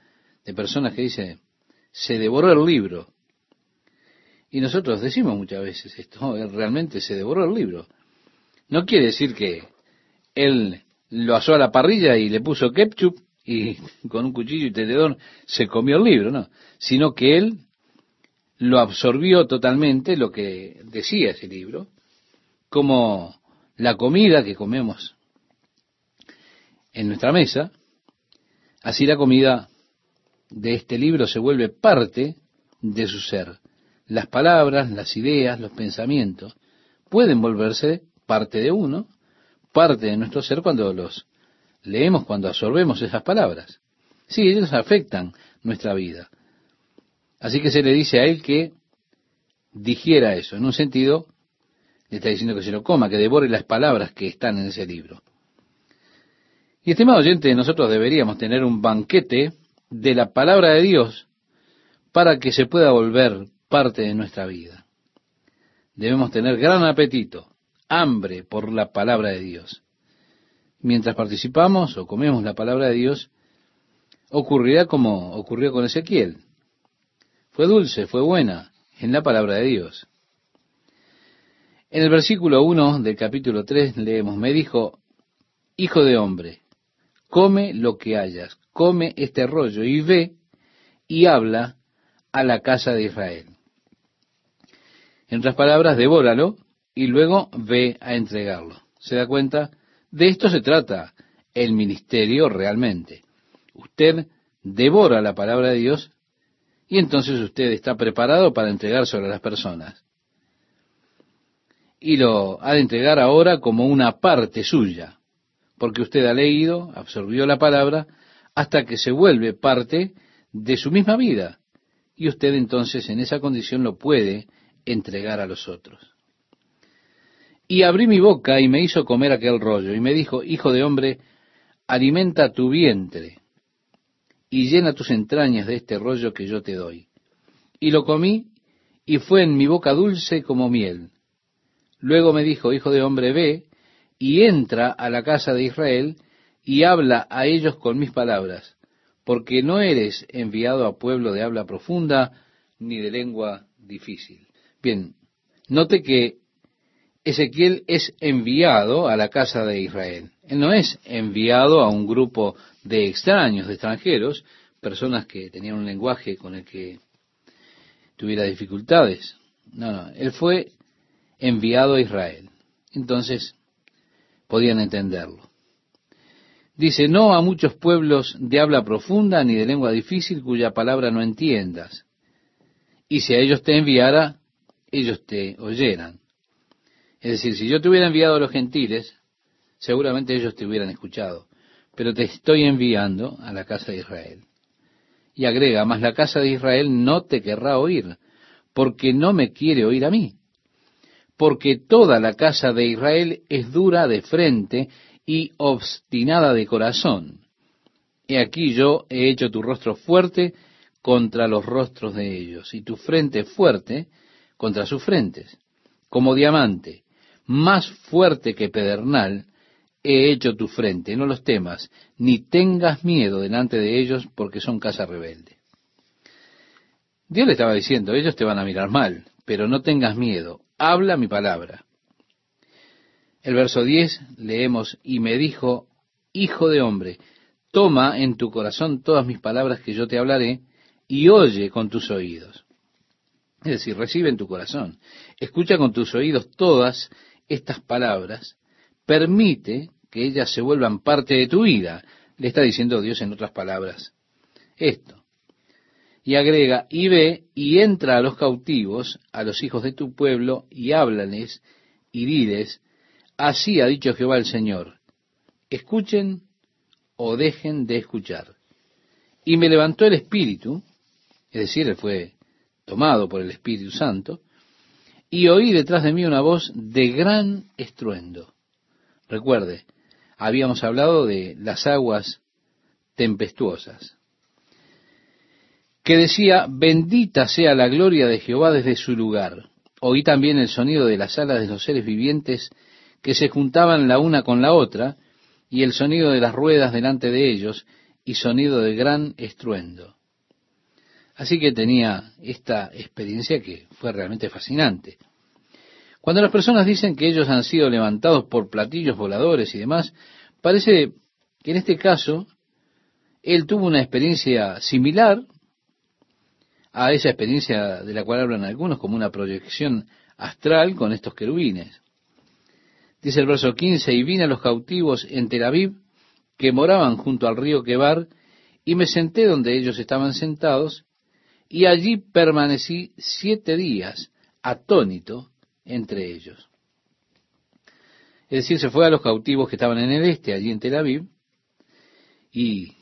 de personas que dicen, se devoró el libro. Y nosotros decimos muchas veces esto, realmente se devoró el libro. No quiere decir que él lo asó a la parrilla y le puso ketchup y con un cuchillo y tenedor se comió el libro, no, sino que él lo absorbió totalmente lo que decía ese libro, como la comida que comemos en nuestra mesa, así la comida de este libro se vuelve parte de su ser. Las palabras, las ideas, los pensamientos pueden volverse parte de uno, parte de nuestro ser cuando los leemos cuando absorbemos esas palabras. Sí, ellos afectan nuestra vida. Así que se le dice a él que digiera eso. En un sentido, le está diciendo que se lo coma, que devore las palabras que están en ese libro. Y estimado oyente, nosotros deberíamos tener un banquete de la palabra de Dios para que se pueda volver parte de nuestra vida. Debemos tener gran apetito, hambre por la palabra de Dios. Mientras participamos o comemos la palabra de Dios, ocurrirá como ocurrió con Ezequiel. Fue dulce, fue buena en la palabra de Dios. En el versículo 1 del capítulo 3 leemos, me dijo, Hijo de hombre, come lo que hayas, come este rollo y ve y habla a la casa de Israel. En otras palabras, devóralo y luego ve a entregarlo. ¿Se da cuenta? De esto se trata el ministerio realmente. Usted devora la palabra de Dios y entonces usted está preparado para entregárselo a las personas. Y lo ha de entregar ahora como una parte suya, porque usted ha leído, absorbió la palabra, hasta que se vuelve parte de su misma vida. Y usted entonces en esa condición lo puede entregar a los otros. Y abrí mi boca y me hizo comer aquel rollo, y me dijo, Hijo de hombre, alimenta tu vientre y llena tus entrañas de este rollo que yo te doy. Y lo comí, y fue en mi boca dulce como miel. Luego me dijo, Hijo de hombre, ve, y entra a la casa de Israel, y habla a ellos con mis palabras, porque no eres enviado a pueblo de habla profunda, ni de lengua difícil. Bien, note que Ezequiel es enviado a la casa de Israel. Él no es enviado a un grupo de extraños, de extranjeros, personas que tenían un lenguaje con el que tuviera dificultades. No, no, él fue enviado a Israel. Entonces, podían entenderlo. Dice, no a muchos pueblos de habla profunda ni de lengua difícil cuya palabra no entiendas. Y si a ellos te enviara, ellos te oyeran. Es decir, si yo te hubiera enviado a los gentiles, seguramente ellos te hubieran escuchado pero te estoy enviando a la casa de Israel. Y agrega, mas la casa de Israel no te querrá oír, porque no me quiere oír a mí. Porque toda la casa de Israel es dura de frente y obstinada de corazón. He aquí yo he hecho tu rostro fuerte contra los rostros de ellos, y tu frente fuerte contra sus frentes, como diamante, más fuerte que pedernal, he hecho tu frente, no los temas, ni tengas miedo delante de ellos, porque son casa rebelde. Dios le estaba diciendo, ellos te van a mirar mal, pero no tengas miedo, habla mi palabra. El verso 10 leemos, y me dijo, Hijo de hombre, toma en tu corazón todas mis palabras que yo te hablaré, y oye con tus oídos. Es decir, recibe en tu corazón, escucha con tus oídos todas estas palabras, permite que ellas se vuelvan parte de tu vida. Le está diciendo Dios en otras palabras esto. Y agrega, y ve y entra a los cautivos, a los hijos de tu pueblo, y háblales y diles, así ha dicho Jehová el Señor, escuchen o dejen de escuchar. Y me levantó el Espíritu, es decir, fue tomado por el Espíritu Santo, y oí detrás de mí una voz de gran estruendo. Recuerde, habíamos hablado de las aguas tempestuosas, que decía, bendita sea la gloria de Jehová desde su lugar. Oí también el sonido de las alas de los seres vivientes que se juntaban la una con la otra, y el sonido de las ruedas delante de ellos, y sonido de gran estruendo. Así que tenía esta experiencia que fue realmente fascinante. Cuando las personas dicen que ellos han sido levantados por platillos voladores y demás, parece que en este caso él tuvo una experiencia similar a esa experiencia de la cual hablan algunos como una proyección astral con estos querubines. Dice el verso 15, y vine a los cautivos en Tel Aviv que moraban junto al río Quebar, y me senté donde ellos estaban sentados, y allí permanecí siete días atónito entre ellos. Es decir, se fue a los cautivos que estaban en el este, allí en Tel Aviv, y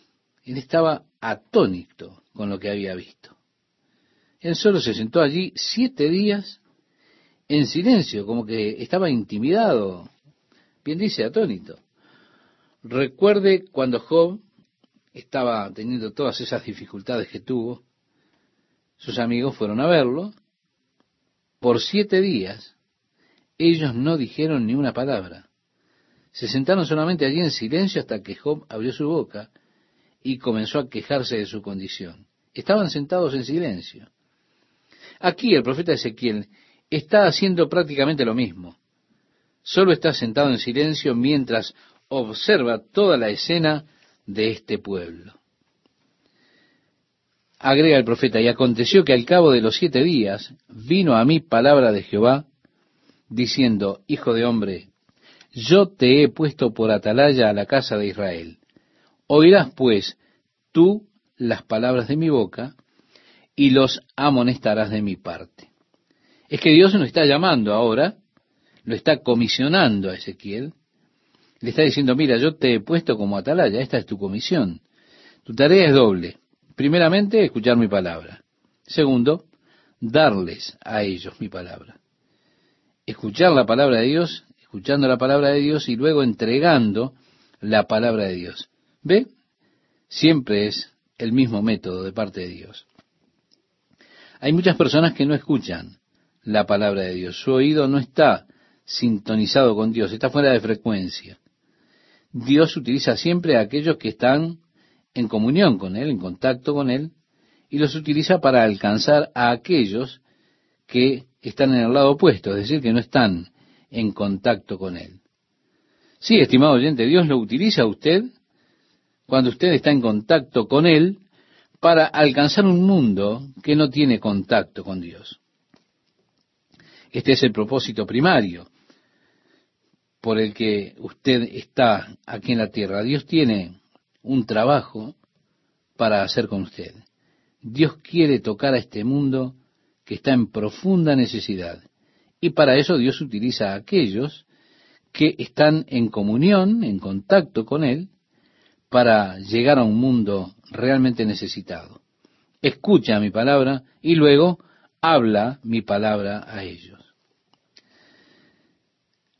él estaba atónito con lo que había visto. Él solo se sentó allí siete días en silencio, como que estaba intimidado, bien dice, atónito. Recuerde cuando Job estaba teniendo todas esas dificultades que tuvo, sus amigos fueron a verlo. Por siete días ellos no dijeron ni una palabra. Se sentaron solamente allí en silencio hasta que Job abrió su boca y comenzó a quejarse de su condición. Estaban sentados en silencio. Aquí el profeta Ezequiel está haciendo prácticamente lo mismo. Solo está sentado en silencio mientras observa toda la escena de este pueblo. Agrega el profeta, y aconteció que al cabo de los siete días vino a mí palabra de Jehová, diciendo, Hijo de hombre, yo te he puesto por atalaya a la casa de Israel. Oirás pues tú las palabras de mi boca, y los amonestarás de mi parte. Es que Dios nos está llamando ahora, lo está comisionando a Ezequiel, le está diciendo, mira, yo te he puesto como atalaya, esta es tu comisión. Tu tarea es doble. Primeramente, escuchar mi palabra. Segundo, darles a ellos mi palabra. Escuchar la palabra de Dios, escuchando la palabra de Dios y luego entregando la palabra de Dios. ¿Ve? Siempre es el mismo método de parte de Dios. Hay muchas personas que no escuchan la palabra de Dios. Su oído no está sintonizado con Dios, está fuera de frecuencia. Dios utiliza siempre a aquellos que están en comunión con Él, en contacto con Él, y los utiliza para alcanzar a aquellos que están en el lado opuesto, es decir, que no están en contacto con Él. Sí, estimado oyente, Dios lo utiliza a usted cuando usted está en contacto con Él para alcanzar un mundo que no tiene contacto con Dios. Este es el propósito primario por el que usted está aquí en la tierra. Dios tiene un trabajo para hacer con usted. Dios quiere tocar a este mundo que está en profunda necesidad. Y para eso Dios utiliza a aquellos que están en comunión, en contacto con Él, para llegar a un mundo realmente necesitado. Escucha mi palabra y luego habla mi palabra a ellos.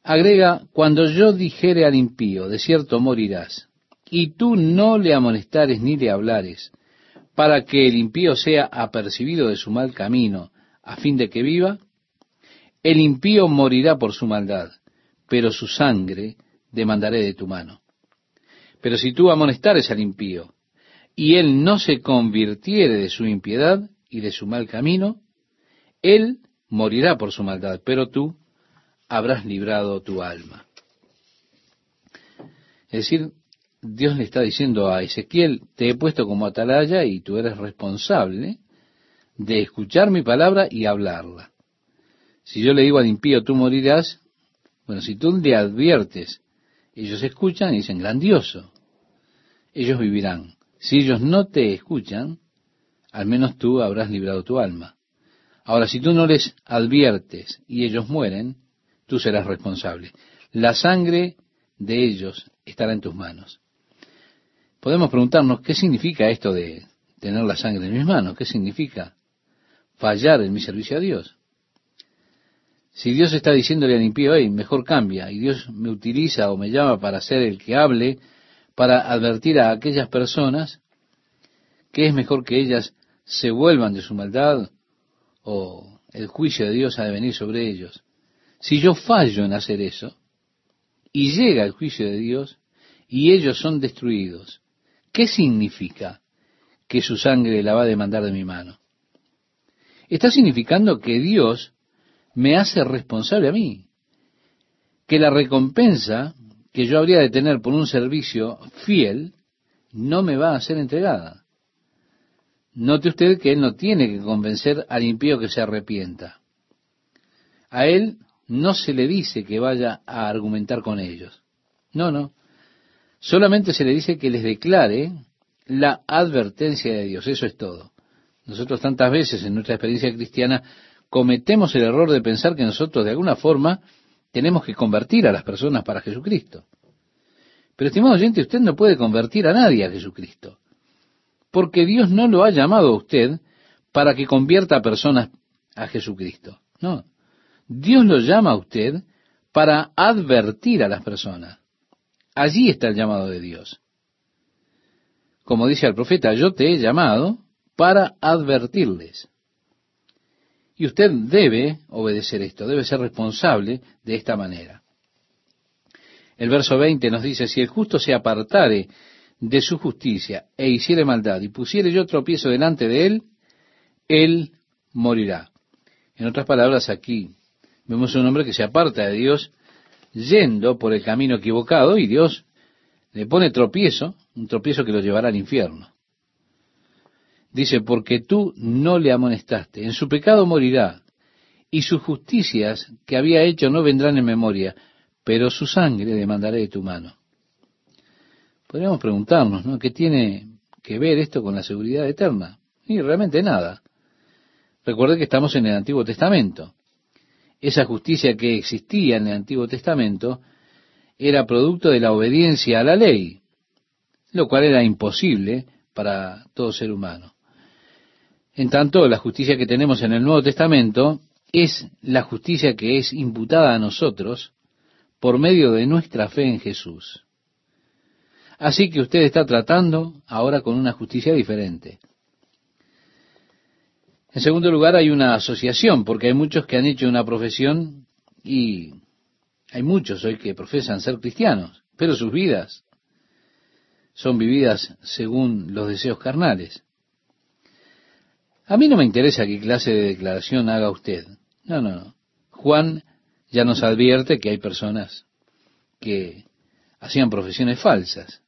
Agrega, cuando yo dijere al impío, de cierto morirás, y tú no le amonestares ni le hablares, para que el impío sea apercibido de su mal camino, a fin de que viva, el impío morirá por su maldad, pero su sangre demandaré de tu mano. Pero si tú amonestares al impío, y él no se convirtiere de su impiedad y de su mal camino, él morirá por su maldad, pero tú habrás librado tu alma. Es decir, Dios le está diciendo a Ezequiel, te he puesto como atalaya y tú eres responsable de escuchar mi palabra y hablarla. Si yo le digo al impío, tú morirás, bueno, si tú le adviertes, ellos escuchan y dicen, grandioso, ellos vivirán. Si ellos no te escuchan, al menos tú habrás librado tu alma. Ahora, si tú no les adviertes y ellos mueren, tú serás responsable. La sangre de ellos estará en tus manos. Podemos preguntarnos, ¿qué significa esto de tener la sangre en mis manos? ¿Qué significa fallar en mi servicio a Dios? Si Dios está diciéndole al impío, hey, mejor cambia, y Dios me utiliza o me llama para ser el que hable, para advertir a aquellas personas que es mejor que ellas se vuelvan de su maldad o el juicio de Dios ha de venir sobre ellos. Si yo fallo en hacer eso, y llega el juicio de Dios, y ellos son destruidos, ¿qué significa que su sangre la va a demandar de mi mano? Está significando que Dios me hace responsable a mí, que la recompensa que yo habría de tener por un servicio fiel no me va a ser entregada. Note usted que Él no tiene que convencer al impío que se arrepienta. A Él no se le dice que vaya a argumentar con ellos. No, no. Solamente se le dice que les declare la advertencia de Dios. Eso es todo. Nosotros tantas veces en nuestra experiencia cristiana cometemos el error de pensar que nosotros de alguna forma tenemos que convertir a las personas para Jesucristo. Pero estimado oyente, usted no puede convertir a nadie a Jesucristo. Porque Dios no lo ha llamado a usted para que convierta a personas a Jesucristo. No. Dios lo llama a usted para advertir a las personas. Allí está el llamado de Dios. como dice el profeta, yo te he llamado para advertirles. Y usted debe obedecer esto, debe ser responsable de esta manera. El verso 20 nos dice, si el justo se apartare de su justicia e hiciere maldad y pusiere yo tropiezo delante de él, él morirá. En otras palabras, aquí vemos un hombre que se aparta de Dios yendo por el camino equivocado y Dios le pone tropiezo, un tropiezo que lo llevará al infierno. Dice, porque tú no le amonestaste, en su pecado morirá, y sus justicias que había hecho no vendrán en memoria, pero su sangre demandaré de tu mano. Podríamos preguntarnos, ¿no? ¿Qué tiene que ver esto con la seguridad eterna? Y realmente nada. Recuerde que estamos en el Antiguo Testamento. Esa justicia que existía en el Antiguo Testamento era producto de la obediencia a la ley, lo cual era imposible para todo ser humano. En tanto, la justicia que tenemos en el Nuevo Testamento es la justicia que es imputada a nosotros por medio de nuestra fe en Jesús. Así que usted está tratando ahora con una justicia diferente. En segundo lugar, hay una asociación, porque hay muchos que han hecho una profesión y hay muchos hoy que profesan ser cristianos, pero sus vidas son vividas según los deseos carnales. A mí no me interesa qué clase de declaración haga usted. No, no, no. Juan ya nos advierte que hay personas que hacían profesiones falsas.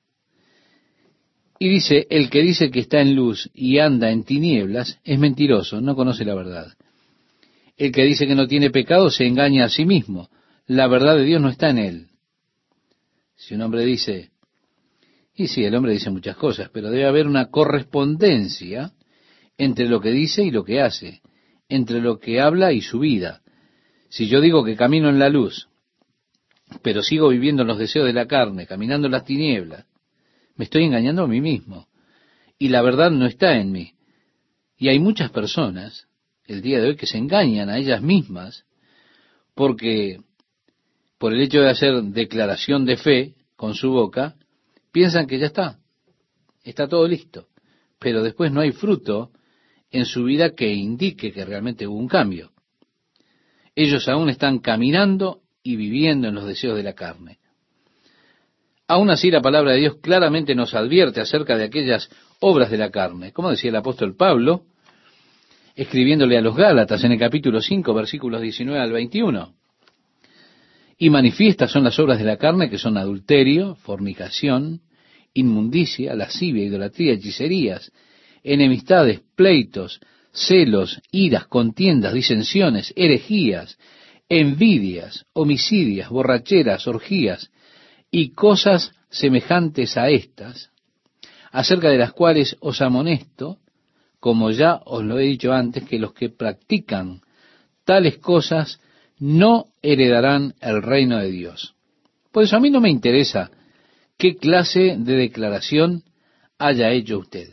Y dice, el que dice que está en luz y anda en tinieblas es mentiroso, no conoce la verdad. El que dice que no tiene pecado se engaña a sí mismo. La verdad de Dios no está en él. Si un hombre dice, y sí, el hombre dice muchas cosas, pero debe haber una correspondencia entre lo que dice y lo que hace, entre lo que habla y su vida. Si yo digo que camino en la luz, pero sigo viviendo en los deseos de la carne, caminando en las tinieblas, me estoy engañando a mí mismo. Y la verdad no está en mí. Y hay muchas personas el día de hoy que se engañan a ellas mismas porque por el hecho de hacer declaración de fe con su boca, piensan que ya está, está todo listo, pero después no hay fruto en su vida que indique que realmente hubo un cambio. Ellos aún están caminando y viviendo en los deseos de la carne. Aún así la palabra de Dios claramente nos advierte acerca de aquellas obras de la carne. Como decía el apóstol Pablo, escribiéndole a los Gálatas en el capítulo 5, versículos 19 al 21. Y manifiestas son las obras de la carne que son adulterio, fornicación, inmundicia, lascivia, idolatría, hechicerías, enemistades, pleitos, celos, iras, contiendas, disensiones, herejías, envidias, homicidias, borracheras, orgías y cosas semejantes a estas, acerca de las cuales os amonesto, como ya os lo he dicho antes, que los que practican tales cosas no heredarán el reino de Dios. Por eso a mí no me interesa qué clase de declaración haya hecho usted.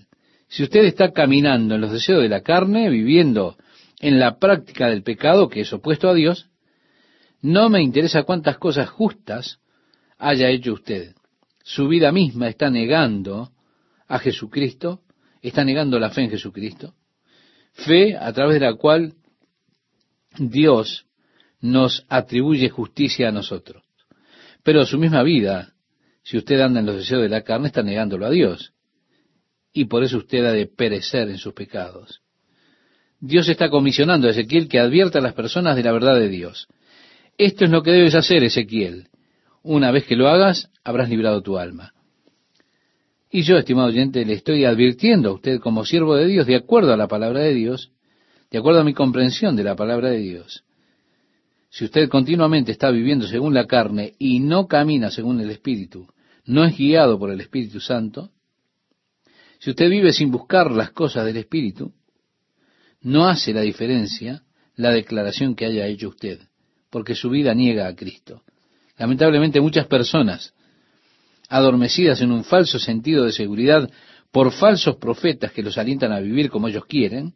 Si usted está caminando en los deseos de la carne, viviendo en la práctica del pecado que es opuesto a Dios, no me interesa cuántas cosas justas haya hecho usted. Su vida misma está negando a Jesucristo, está negando la fe en Jesucristo, fe a través de la cual Dios nos atribuye justicia a nosotros. Pero su misma vida, si usted anda en los deseos de la carne, está negándolo a Dios y por eso usted ha de perecer en sus pecados. Dios está comisionando a Ezequiel que advierta a las personas de la verdad de Dios. Esto es lo que debes hacer, Ezequiel. Una vez que lo hagas, habrás librado tu alma. Y yo, estimado oyente, le estoy advirtiendo a usted como siervo de Dios, de acuerdo a la palabra de Dios, de acuerdo a mi comprensión de la palabra de Dios. Si usted continuamente está viviendo según la carne y no camina según el Espíritu, no es guiado por el Espíritu Santo, si usted vive sin buscar las cosas del Espíritu, no hace la diferencia la declaración que haya hecho usted, porque su vida niega a Cristo. Lamentablemente muchas personas, adormecidas en un falso sentido de seguridad por falsos profetas que los alientan a vivir como ellos quieren,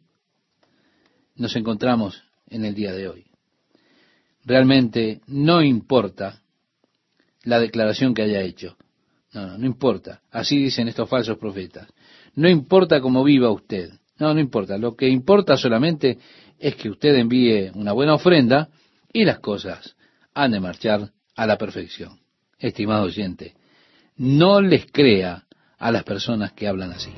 nos encontramos en el día de hoy. Realmente no importa la declaración que haya hecho. No, no, no importa. Así dicen estos falsos profetas. No importa cómo viva usted. No, no importa. Lo que importa solamente es que usted envíe una buena ofrenda y las cosas han de marchar a la perfección. Estimado oyente, no les crea a las personas que hablan así.